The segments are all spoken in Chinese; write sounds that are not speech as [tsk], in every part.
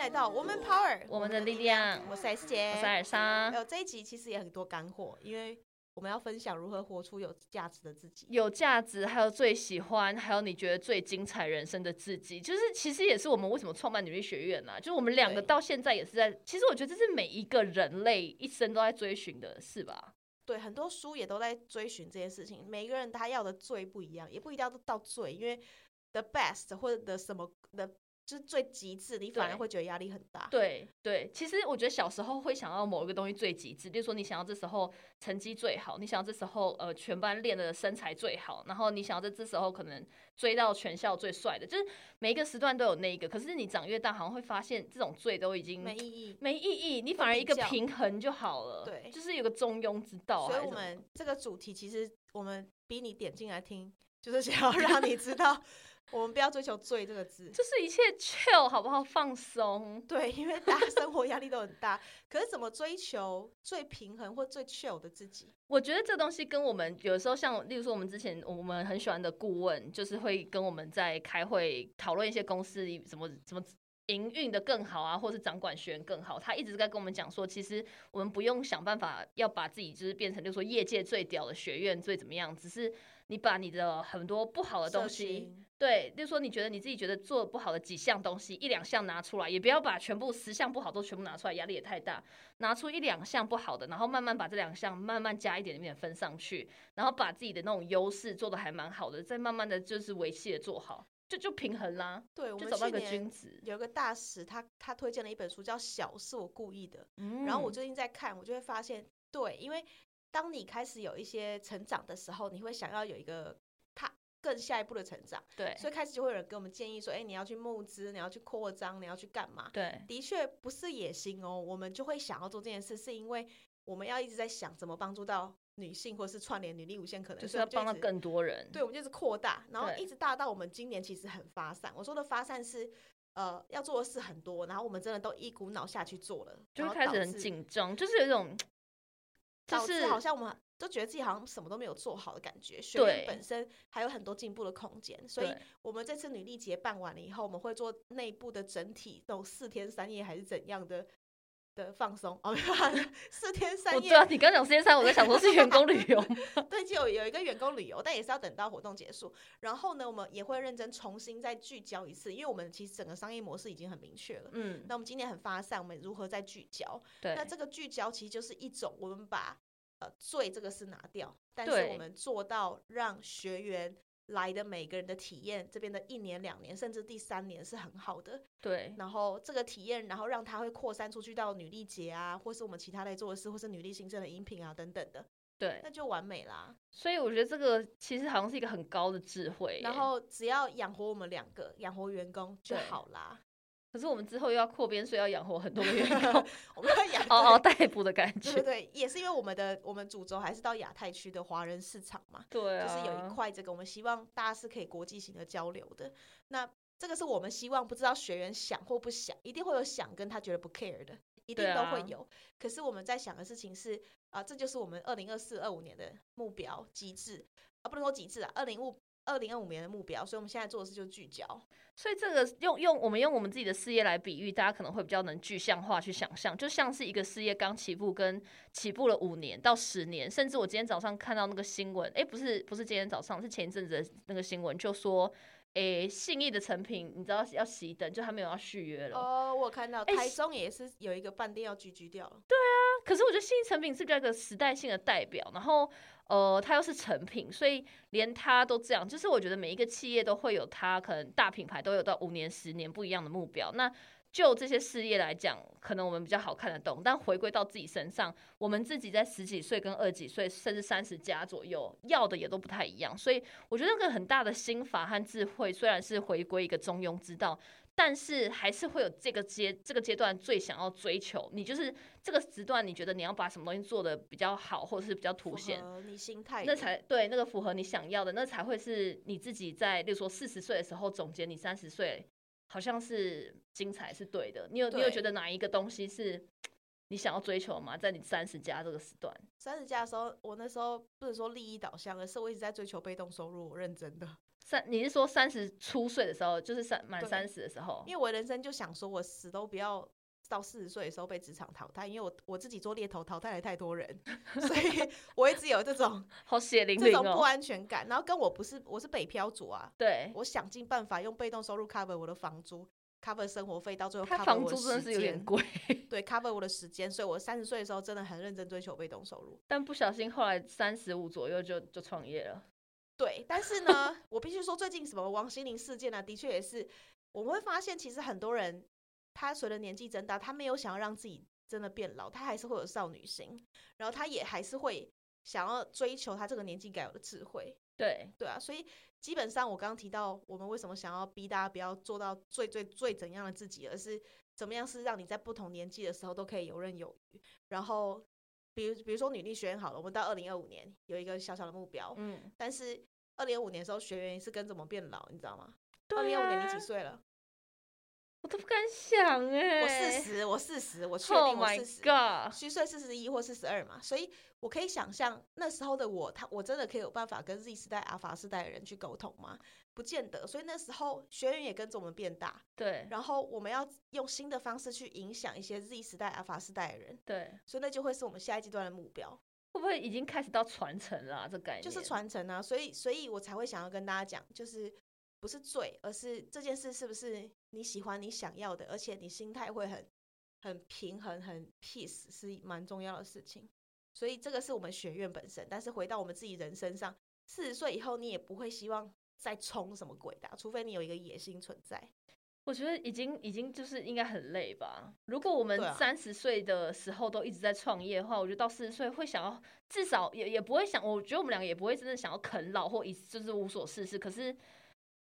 来到 Woman Power，我们的力量，我是 S 姐，我是尔莎。有这一集其实也很多干货，因为我们要分享如何活出有价值的自己。有价值，还有最喜欢，还有你觉得最精彩人生的自己，就是其实也是我们为什么创办女力学院啊、就是我们两个到现在也是在，其实我觉得这是每一个人类一生都在追寻的事吧。对，很多书也都在追寻这件事情。每个人他要的最不一样，也不一定要到最，因为 the best 或者的什么的，就是最极致，你反而会觉得压力很大。对对，其实我觉得小时候会想要某一个东西最极致，比如说你想要这时候成绩最好，你想要这时候呃全班练的身材最好，然后你想要在这时候可能追到全校最帅的，就是每一个时段都有那一个。可是你长越大，好像会发现这种最都已经没意义。没意义，你反而一个平衡就好了。对就是有个中庸之道。所以我们这个主题其实我们逼你点进来听，就是想要让你知道，我们不要追求“最”这个字。就是一切 chill 好不好？放松。对，因为大家 [laughs] 生活压力都很大，可是怎么追求最平衡或最 chill 的自己？我觉得这东西跟我们有时候像，例如说我们之前我们很喜欢的顾问，就是会跟我们在开会讨论一些公司里怎么怎么营运的更好啊，或是掌管学员更好。他一直在跟我们讲说，其实我们不用想办法要把自己就是变成，就是说业界最屌的学院最怎么样，只是你把你的很多不好的东西。对，就是说你觉得你自己觉得做不好的几项东西，一两项拿出来，也不要把全部十项不好都全部拿出来，压力也太大。拿出一两项不好的，然后慢慢把这两项慢慢加一点点分上去，然后把自己的那种优势做的还蛮好的，再慢慢的就是维系的做好，就就平衡啦，对，我们就找到一个君子。有一个大使，他他推荐了一本书叫《小是我故意的》，嗯然后我最近在看，我就会发现，对，因为当你开始有一些成长的时候，你会想要有一个他更下一步的成长，对所以开始就会有人给我们建议说，哎，你要去募资，你要去扩张，你要去干嘛？对的确不是野心哦，我们就会想要做这件事，是因为我们要一直在想怎么帮助到女性，或是串联女力无限可能，就是要帮到更多人。对，我们就是扩大，然后一直大到我们今年其实很发散。我说的发散是，呃，要做的事很多，然后我们真的都一股脑下去做了，就开始很紧张，就是有一种，就导致是好像我们都觉得自己好像什么都没有做好的感觉。学院本身还有很多进步的空间，所以我们这次女力节办完了以后，我们会做内部的整体那种四天三夜还是怎样的的放松哦，[laughs] 四天三夜对啊，你刚讲四天三，我在想说是员工旅游，[laughs] 对，就有有一个员工旅游，但也是要等到活动结束。然后呢，我们也会认真重新再聚焦一次，因为我们其实整个商业模式已经很明确了。嗯，那我们今年很发散，我们如何再聚焦？对那这个聚焦其实就是一种，我们把呃罪这个是拿掉，但是我们做到让学员来的每个人的体验，这边的一年、两年，甚至第三年是很好的。对然后这个体验，然后让他会扩散出去到女力节啊，或是我们其他在做的事，或是女力新生的饮品啊等等的，对，那就完美啦。所以我觉得这个其实好像是一个很高的智慧。然后只要养活我们两个，养活员工就好啦。可是我们之后又要扩编，所以要养活很多个员工，[laughs] 我们要养嗷 [laughs] 嗷对待哺的感觉。对也是因为我们的我们主轴还是到亚太区的华人市场嘛，对啊，就是有一块这个我们希望大家是可以国际型的交流的。那这个是我们希望，不知道学员想或不想，一定会有想跟他觉得不 care 的，一定都会有。可是我们在想的事情是啊、这就是我们二零二四、二五年的目标机制啊，不能说极致啊，二零五二零二五年的目标。所以我们现在做的事就是聚焦。所以这个用用我们用我们自己的事业来比喻，大家可能会比较能具象化去想象，就像是一个事业刚起步，跟起步了五年到十年，甚至我今天早上看到那个新闻，诶，不是不是今天早上，是前一阵子的那个新闻，就说，诶，信义的成品，你知道要熄灯，就他没有要续约了。哦，我有看到哎台中也是有一个饭店要居居掉了。对啊可是我觉得信义成品是比较一个时代性的代表，然后呃，它又是成品，所以连它都这样，就是我觉得每一个企业都会有它可能大品牌都有到五年、十年不一样的目标。那就这些事业来讲，可能我们比较好看得懂，但回归到自己身上，我们自己在十几岁跟二十几岁，甚至三十加左右，要的也都不太一样。所以我觉得那个很大的心法和智慧，虽然是回归一个中庸之道，但是还是会有这个阶这个阶段最想要追求，你就是这个时段，你觉得你要把什么东西做的比较好，或者是比较凸显，你心态那才对，那个符合你想要的，那才会是你自己在，例如说四十岁的时候总结你三十岁，好像是精彩是对的。你有你有觉得哪一个东西是 [tsk] 你想要追求吗？在你三十加这个时段，三十加的时候，我那时候不能说利益导向，而是我一直在追求被动收入，我认真的。三，你是说三十出岁的时候，就是三满三十的时候？因为我人生就想说，我死都不要到四十岁的时候被职场淘汰，因为我我自己做猎头淘汰了太多人，[laughs] 所以我一直有这种 [laughs] 好血淋淋这种不哦。安全感。然后跟我不是我是北漂族啊，对，我想尽办法用被动收入 cover 我的房租，cover 生活费，到最后他 cover 房租真的是有点贵，对 cover 我的时间，所以我三十岁的时候真的很认真追求被动收入。但不小心后来三十五左右就就创业了。对，但是呢，我必须说，最近什么王心凌事件呢、的确也是，我们会发现，其实很多人他随着年纪增大，他没有想要让自己真的变老，他还是会有少女心，然后他也还是会想要追求他这个年纪该有的智慧。对，对啊，所以基本上我刚刚提到，我们为什么想要逼大家不要做到最最最怎样的自己，而是怎么样是让你在不同年纪的时候都可以游刃有余。然后，比如比如说女力学院好了，我们到二零二五年有一个小小的目标，嗯，但是二零二五年的时候，学员是跟着我们变老，你知道吗？二对零二五年你啊几岁了？我都不敢想哎、我四十，我四十，我确 Oh 定我四十。虚岁四十一或四十二嘛，所以我可以想象那时候的我，他我真的可以有办法跟 Z 时代、阿法世代的人去沟通吗？不见得。所以那时候学员也跟着我们变大，对然后我们要用新的方式去影响一些 Z 时代、阿法世代的人，对，所以那就会是我们下一阶段的目标，会不会已经开始到传承了、啊？这感觉就是传承啊。所以，所以我才会想要跟大家讲，就是不是罪，而是这件事是不是你喜欢、你想要的，而且你心态会很很平衡、很 peace，是蛮重要的事情。所以这个是我们学院本身，但是回到我们自己人身上，四十岁以后，你也不会希望再冲什么鬼的啊、除非你有一个野心存在。我觉得已经已经就是应该很累吧。如果我们三十岁的时候都一直在创业的话，我觉得到四十岁会想要至少也也不会想，我觉得我们两个也不会真的想要啃老或一就是无所事事。可是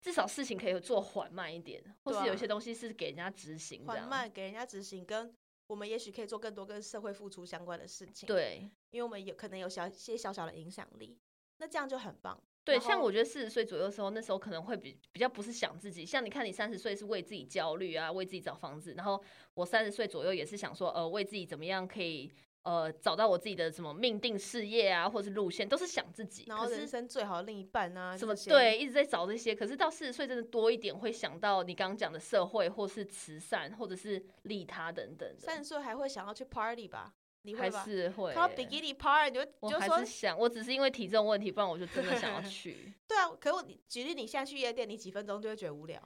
至少事情可以做缓慢一点，或是有一些东西是给人家执行这缓样。慢给人家执行，跟我们也许可以做更多跟社会付出相关的事情。，对因为我们有可能有小些小小的影响力，那这样就很棒。对，像我觉得四十岁左右的时候，那时候可能会比比较不是想自己，像你看你三十岁是为自己焦虑啊，为自己找房子，然后我三十岁左右也是想说，呃，为自己怎么样可以呃找到我自己的什么命定事业啊，或是路线，都是想自己。然后人生最好的另一半啊，什么对，一直在找这些，可是到四十岁真的多一点，会想到你刚刚讲的社会，或是慈善，或者是利他等等，三十岁还会想要去 party 吧？你还？是会看到欸。比基尼 party 你就我就说还是想，我只是因为体重问题，不然我就真的想要 [laughs] 去。对啊。可是我你举例，你现在去夜店，你几分钟就会觉得无聊。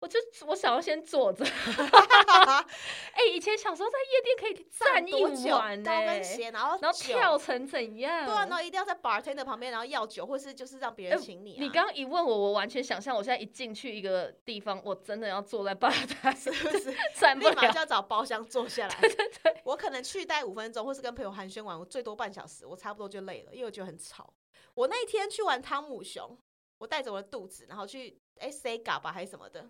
我就我想要先坐着。[laughs] 哎、以前小时候在夜店可以站一？晚呢、高跟鞋，然后然后跳成怎样？对啊，然后一定要在 bartender 旁边，然后要酒，或是就是让别人哎请你、啊你刚刚一问我，我完全想象，我现在一进去一个地方，我真的要坐在吧台，是不是？[laughs] 站不了。立马就要找包厢坐下来。对对对，我可能去待五分钟，或是跟朋友寒暄完，我最多半小时，我差不多就累了，因为我觉得很吵。我那天去玩汤姆熊，我带着我的肚子，然后去哎 C 嘎吧还是什么的，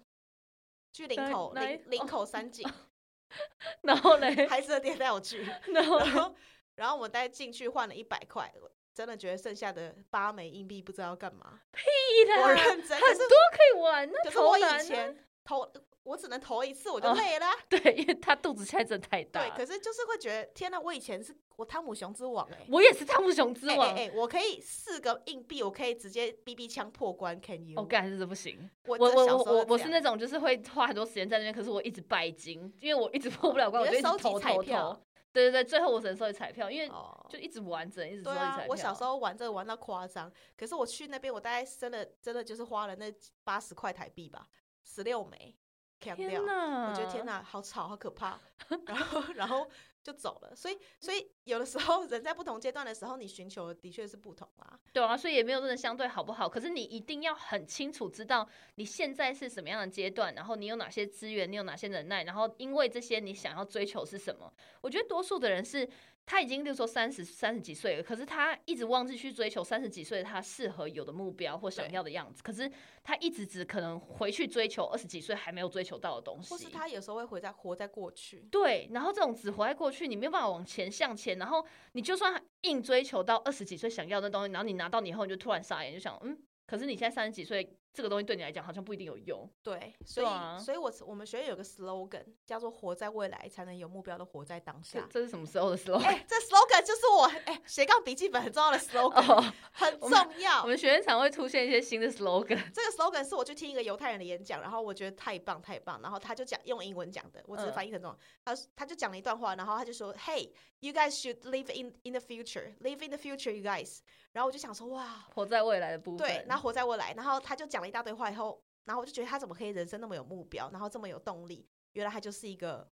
去林口哪一林林口三景，[laughs] [laughs] 然后嘞，孩子的店带我去，然后然后然后我们带进去换了一百块，我真的觉得剩下的八枚硬币不知道要干嘛。屁啦，我认真，很多可以玩，那可是我以前投我只能投一次我就哦累了啊、对，因为他肚子现在真的太大对，可是就是会觉得天哪，我以前是我汤姆熊之王哎、[laughs] 我也是汤姆熊之王，哎我可以四个硬币，我可以直接 BB 枪破关，Can you？我干还是不行。我我我我我是那种就是会花很多时间在那边，可是我一直拜金，因为我一直破不了关，我就一直投投彩票投。对对对，最后我只能收集彩票，因为哦。就一直完整，一直收对集彩票。，啊我小时候玩这个玩到夸张，可是我去那边，我大概真的真的就是花了那八十块台币吧，十六枚，天。哪！我觉得天呐，好吵，好可怕。[laughs] 然后，然后就走了。所以，所以有的时候人在不同阶段的时候，你寻求的的确是不同啊。对啊，所以也没有真的相对好不好，可是你一定要很清楚知道你现在是什么样的阶段，然后你有哪些资源，你有哪些能耐，然后因为这些你想要追求是什么。我觉得多数的人是他已经，例如说三十三十几岁了，可是他一直忘记去追求三十几岁他适合有的目标或想要的样子，可是他一直只可能回去追求二十几岁还没有追求到的东西，或是他有时候会活在活在过去。对，然后这种只活在过去，你没有办法往前向前，然后你就算硬追求到二十几岁想要的东西，然后你拿到你以后，你就突然傻眼，就想，嗯，可是你现在三十几岁这个东西对你来讲好像不一定有用。对，所以、啊所以我我们学院有个 slogan 叫做“活在未来，才能有目标的活在当下”。这这是什么时候的 slogan？、哎、这 slogan 就是我哎斜杠笔记本很重要的 slogan，、哦，很重要我。们学院常会出现一些新的 slogan。这个 slogan 是我去听一个犹太人的演讲，然后我觉得太棒太棒，然后他就讲用英文讲的，我只是嗯翻译成中文。他他就讲了一段话，然后他就说：“Hey, you guys should live in in the future, live in the future, you guys。”然后我就想说：“哇，活在未来的部分。对，然后活在未来。”然后他就讲了一大堆话以后，然后我就觉得他怎么可以人生那么有目标，然后这么有动力？原来他就是一个。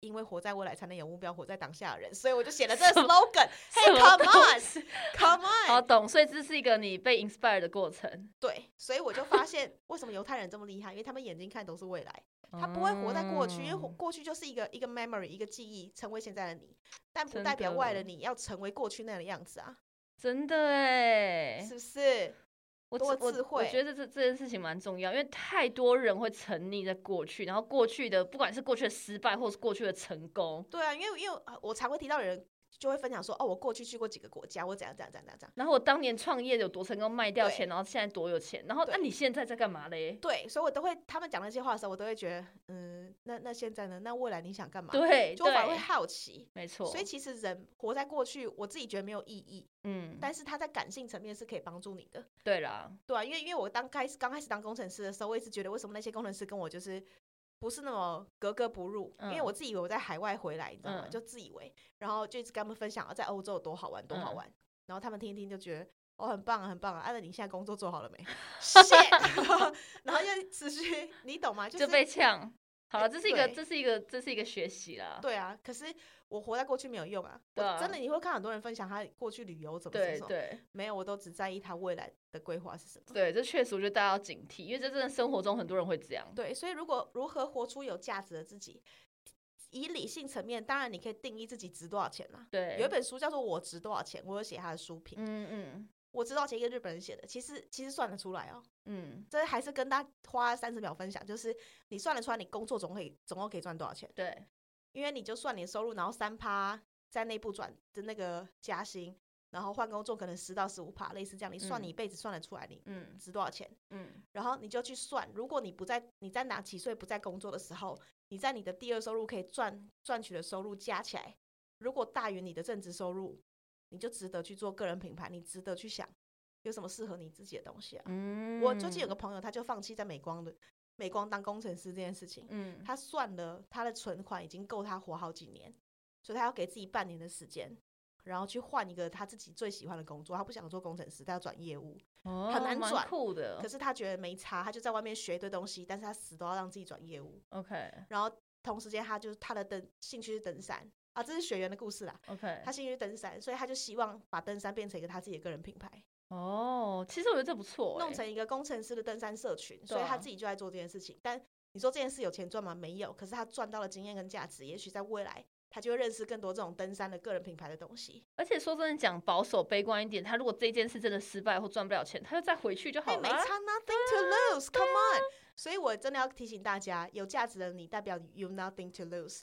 因为活在未来才能有目标，活在当下的人，所以我就写了这个 slogan。[laughs] 什 Hey, come on，come [laughs] on。好懂，所以这是一个你被 inspire 的过程。对，所以我就发现为什么犹太人这么厉害，因为他们眼睛看都是未来。他不会活在过去，因为过去就是一个一个 memory，一个记忆，成为现在的你，但不代表未来的的你要成为过去那样的样子啊，真的哎，是不是？多我只我我觉得这这件事情蛮重要，因为太多人会沉溺在过去，然后过去的不管是过去的失败，或是过去的成功，对啊，因为因为呃我常会提到人就会分享说，哦，我过去去过几个国家，我怎样怎样怎样怎样。然后我当年创业有多成功，卖掉钱，然后现在多有钱，然后那、对你现在在干嘛嘞？对，所以我都会他们讲那些话的时候，我都会觉得，嗯，那那现在呢？那未来你想干嘛？对就反而会，好奇。没错。所以其实人活在过去，我自己觉得没有意义，嗯，但是他在感性层面是可以帮助你的。对啦，对啊，因为因为我当开始刚开始当工程师的时候，我一直觉得为什么那些工程师跟我就是不是那么格格不入，因为嗯我自以为我在海外回来，你知道吗？嗯就自以为，然后就一直跟他们分享啊，在欧洲有多好玩，多好嗯玩，然后他们听一听就觉得。哦，很棒啊，很棒啊！按、啊、照你现在工作做好了没？[laughs] [laughs] 谢，[laughs] 然后就持续，你懂吗？就就是被呛。好这是一个，这是一个，这是一个学习啦。对啊。可是我活在过去没有用啊，对啊我真的你会看很多人分享他过去旅游怎么怎么怎么，对对没有，我都只在意他未来的规划是什么。对，这确实我觉得大家要警惕，因为这真的生活中很多人会这样。对，所以如果如何活出有价值的自己，以理性层面，当然你可以定义自己值多少钱啦。对，有一本书叫做《我值多少钱》，我有写他的书评。嗯嗯我知道前？一个日本人写的，其实其实算得出来哦。嗯，这还是跟大家花三十秒分享，就是你算得出来，你工作总可以总共可以赚多少钱？对，因为你就算你的收入，然后三趴在内部转的那个加薪，然后换工作可能十到十五趴，类似这样，你算嗯你一辈子算得出来你嗯值多少钱。嗯然后你就去算，如果你不在你在哪几岁不在工作的时候，你在你的第二收入可以赚赚取的收入加起来，如果大于你的正职收入，你就值得去做个人品牌，你值得去想有什么适合你自己的东西啊。嗯，我最近有个朋友，他就放弃在美光的美光当工程师这件事情，嗯他算了他的存款已经够他活好几年，所以他要给自己半年的时间。然后去换一个他自己最喜欢的工作，他不想做工程师，他要转业务。哦很难转酷的可。是他觉得没差，他就在外面学一堆东西，但是他死都要让自己转业务。OK 然后同时间，他就是他的登兴趣是登山啊，这是学员的故事啦。OK，他兴趣是登山，所以他就希望把登山变成一个他自己的个人品牌，哦，其实我觉得这不错欸，弄成一个工程师的登山社群。所以他自己就在做这件事情。但你说这件事有钱赚吗？没有。可是他赚到了经验跟价值，也许在未来他就会认识更多这种登山的个人品牌的东西。而且说真的，讲保守悲观一点，他如果这件事真的失败或赚不了钱，他就再回去就好哎，了。没差，nothing to lose，come on。所以我真的要提醒大家，有价值的你代表 you nothing to lose。